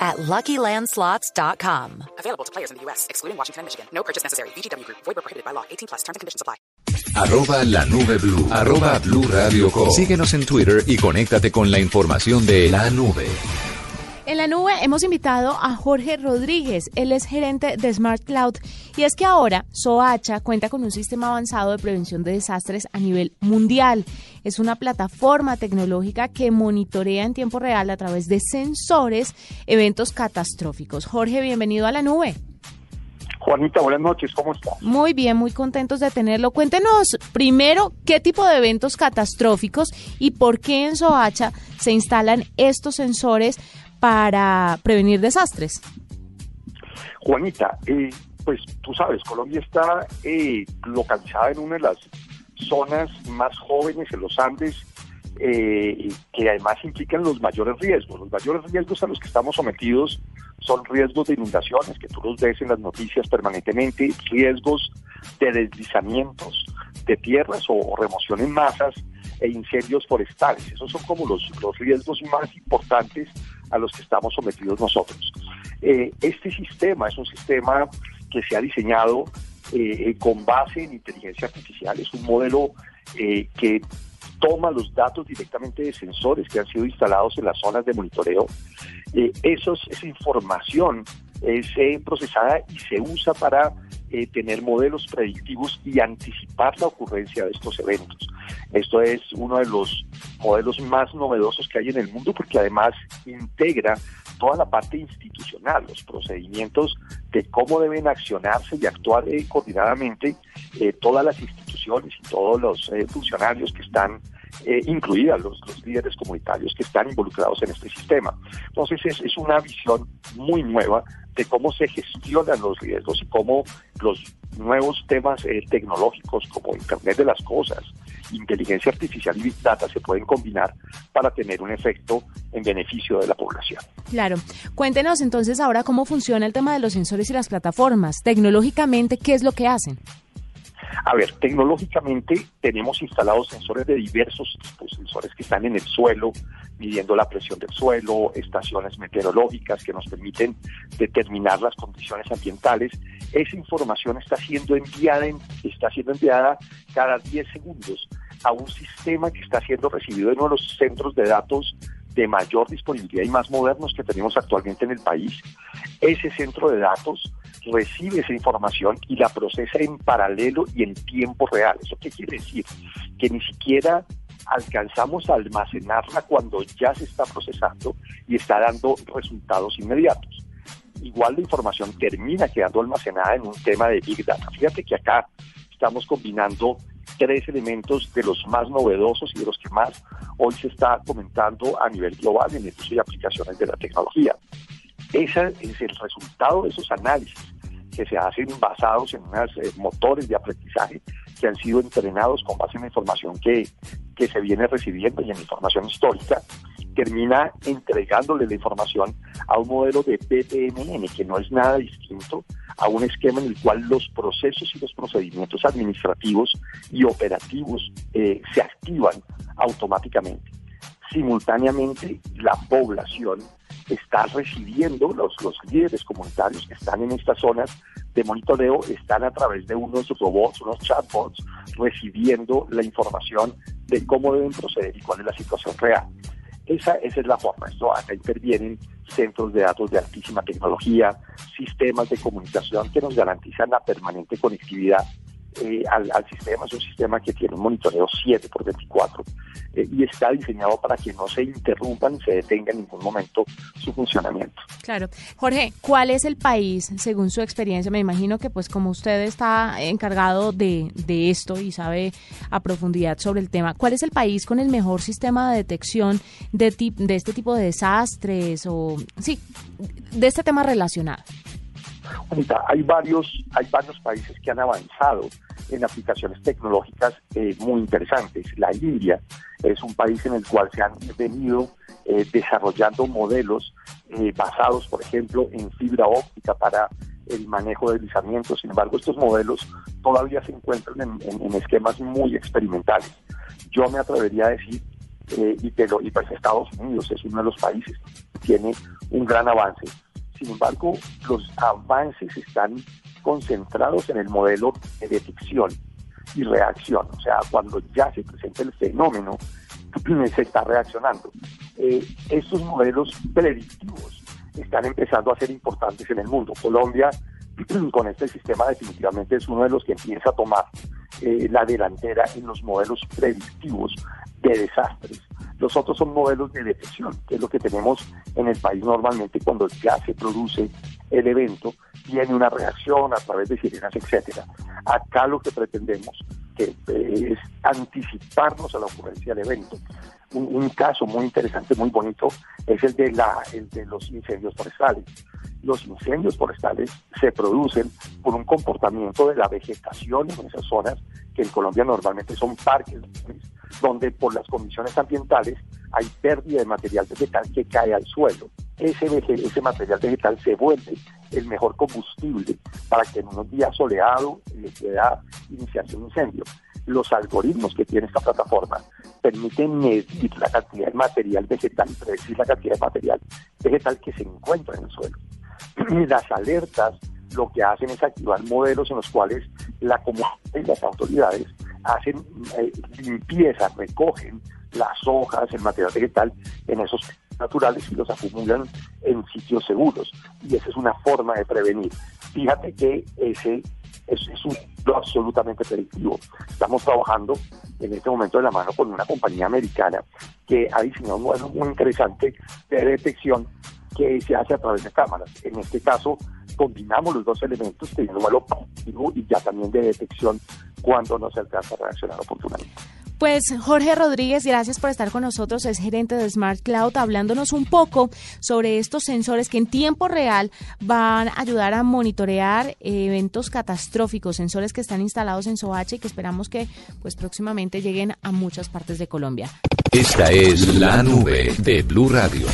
at LuckyLandSlots.com. Available to players in the U.S., excluding Washington and Michigan. No purchase necessary. VGW Group. Void where prohibited by law. 18 plus. Terms and conditions apply. Arroba la nube blue. Arroba blue radio com. Síguenos en Twitter y conéctate con la información de la nube. En la nube hemos invitado a Jorge Rodríguez, él es gerente de Smart Cloud y es que ahora Soacha cuenta con un sistema avanzado de prevención de desastres a nivel mundial. Es una plataforma tecnológica que monitorea en tiempo real a través de sensores eventos catastróficos. Jorge, bienvenido a la nube. Juanita, buenas noches, ¿cómo estás? Muy bien, muy contentos de tenerlo. Cuéntenos primero qué tipo de eventos catastróficos y por qué en Soacha se instalan estos sensores para prevenir desastres? Juanita, eh, pues tú sabes, Colombia está eh, localizada en una de las zonas más jóvenes en los Andes, eh, que además implican los mayores riesgos. Los mayores riesgos a los que estamos sometidos son riesgos de inundaciones, que tú los ves en las noticias permanentemente, riesgos de deslizamientos de tierras o, remoción en masas e incendios forestales. Esos son como los, los riesgos más importantes a los que estamos sometidos nosotros. Eh, este sistema es un sistema que se ha diseñado eh, con base en inteligencia artificial, es un modelo eh, que toma los datos directamente de sensores que han sido instalados en las zonas de monitoreo. esa información es procesada y se usa para tener modelos predictivos y anticipar la ocurrencia de estos eventos. Esto es uno de los modelos más novedosos que hay en el mundo porque además integra toda la parte institucional, los procedimientos de cómo deben accionarse y actuar eh, coordinadamente eh, todas las instituciones y todos los eh, funcionarios que están incluidas los, líderes comunitarios que están involucrados en este sistema. Entonces es, es una visión muy nueva de cómo se gestionan los riesgos y cómo los nuevos temas tecnológicos como Internet de las Cosas, inteligencia artificial y Big Data se pueden combinar para tener un efecto en beneficio de la población. Claro. Cuéntenos entonces ahora cómo funciona el tema de los sensores y las plataformas. Tecnológicamente, ¿qué es lo que hacen? A ver, tecnológicamente tenemos instalados sensores de diversos tipos, sensores que están en el suelo, midiendo la presión del suelo, estaciones meteorológicas que nos permiten determinar las condiciones ambientales. Esa información está siendo enviada, está siendo enviada cada 10 segundos a un sistema que está siendo recibido en uno de los centros de datos de mayor disponibilidad y más modernos que tenemos actualmente en el país. Ese centro de datos recibe esa información y la procesa en paralelo y en tiempo real. ¿Eso qué quiere decir? Que ni siquiera alcanzamos a almacenarla cuando ya se está procesando y está dando resultados inmediatos. Igual la información termina quedando almacenada en un tema de Big Data. Fíjate que acá estamos combinando tres elementos de los más novedosos y de los que más hoy se está comentando a nivel global en el uso y aplicaciones de la tecnología. Ese es el resultado de esos análisis que se hacen basados en unos eh, motores de aprendizaje que han sido entrenados con base en la información que, que se viene recibiendo y en información histórica, termina entregándole la información a un modelo de PPMN que no es nada distinto a un esquema en el cual los procesos y los procedimientos administrativos y operativos eh, se activan automáticamente. Simultáneamente, la población está recibiendo, los, los líderes comunitarios que están en estas zonas de monitoreo, están a través de unos robots, unos chatbots, recibiendo la información de cómo deben proceder y cuál es la situación real. Esa, esa es la forma. Acá intervienen centros de datos de altísima tecnología, sistemas de comunicación que nos garantizan la permanente conectividad eh, al, sistema. Es un sistema que tiene un monitoreo 7 por 24 eh, y está diseñado para que no se interrumpan y se detenga en ningún momento su funcionamiento. Claro. Jorge, ¿cuál es el país, según su experiencia? Me imagino que pues como usted está encargado de, de esto y sabe a profundidad sobre el tema, ¿cuál es el país con el mejor sistema de detección de, de este tipo de desastres o, sí, de este tema relacionado? Hay varios, hay varios países que han avanzado en aplicaciones tecnológicas eh, muy interesantes. La India es un país en el cual se han venido eh, desarrollando modelos eh, basados, por ejemplo, en fibra óptica para el manejo de deslizamientos. Sin embargo, estos modelos todavía se encuentran en, esquemas muy experimentales. Yo me atrevería a decir, y, pero, y pues Estados Unidos es uno de los países que tiene un gran avance sin embargo, los avances están concentrados en el modelo de detección y reacción. O sea, cuando ya se presenta el fenómeno, se está reaccionando. Eh, estos modelos predictivos están empezando a ser importantes en el mundo. Colombia, con este sistema, definitivamente es uno de los que empieza a tomar eh, la delantera en los modelos predictivos de desastres. Los otros son modelos de detección, que es lo que tenemos en el país normalmente cuando ya se produce el evento, tiene una reacción a través de sirenas, etcétera. Acá lo que pretendemos que eh, es anticiparnos a la ocurrencia del evento. Un, caso muy interesante, muy bonito, es el de, la, el de los incendios forestales. Los incendios forestales se producen por un comportamiento de la vegetación en esas zonas, que en Colombia normalmente son parques donde por las condiciones ambientales hay pérdida de material vegetal que cae al suelo. Ese, ese material vegetal se vuelve el mejor combustible para que en unos días soleados le pueda iniciarse un incendio. Los algoritmos que tiene esta plataforma permiten medir la cantidad de material vegetal y predecir la cantidad de material vegetal que se encuentra en el suelo. Las alertas lo que hacen es activar modelos en los cuales la comunidad y las autoridades hacen eh, limpieza, recogen las hojas, el material vegetal en esos naturales y los acumulan en sitios seguros. Y esa es una forma de prevenir. Fíjate que ese es, un lo absolutamente predictivo. Estamos trabajando en este momento de la mano con una compañía americana que ha diseñado un modelo muy interesante de detección que se hace a través de cámaras. En este caso, combinamos los dos elementos, teniendo un modelo y ya también de detección cuando no se alcanza a reaccionar oportunamente. Pues Jorge Rodríguez, gracias por estar con nosotros, es gerente de Smart Cloud, hablándonos un poco sobre estos sensores que en tiempo real van a ayudar a monitorear eventos catastróficos, sensores que están instalados en Soacha y que esperamos que pues próximamente lleguen a muchas partes de Colombia. Esta es la nube de Blue Radio.